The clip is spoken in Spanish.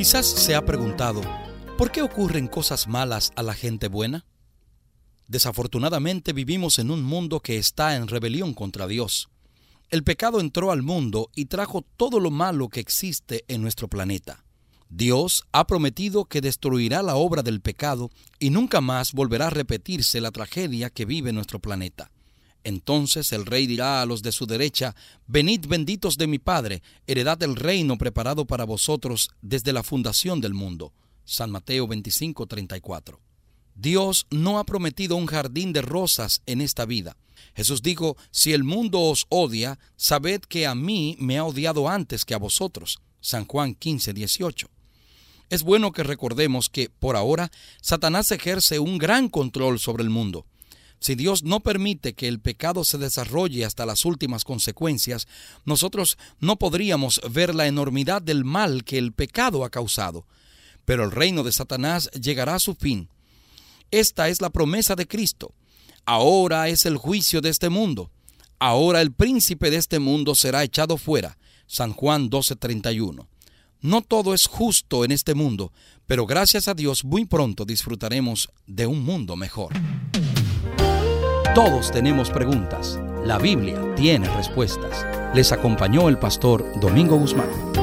Quizás se ha preguntado, ¿por qué ocurren cosas malas a la gente buena? Desafortunadamente vivimos en un mundo que está en rebelión contra Dios. El pecado entró al mundo y trajo todo lo malo que existe en nuestro planeta. Dios ha prometido que destruirá la obra del pecado y nunca más volverá a repetirse la tragedia que vive nuestro planeta. Entonces el rey dirá a los de su derecha, Venid benditos de mi Padre, heredad el reino preparado para vosotros desde la fundación del mundo. San Mateo 25, 34. Dios no ha prometido un jardín de rosas en esta vida. Jesús dijo, si el mundo os odia, sabed que a mí me ha odiado antes que a vosotros. San Juan 15, 18. Es bueno que recordemos que, por ahora, Satanás ejerce un gran control sobre el mundo. Si Dios no permite que el pecado se desarrolle hasta las últimas consecuencias, nosotros no podríamos ver la enormidad del mal que el pecado ha causado. Pero el reino de Satanás llegará a su fin. Esta es la promesa de Cristo. Ahora es el juicio de este mundo. Ahora el príncipe de este mundo será echado fuera. San Juan 12:31. No todo es justo en este mundo, pero gracias a Dios muy pronto disfrutaremos de un mundo mejor. Todos tenemos preguntas. La Biblia tiene respuestas. Les acompañó el pastor Domingo Guzmán.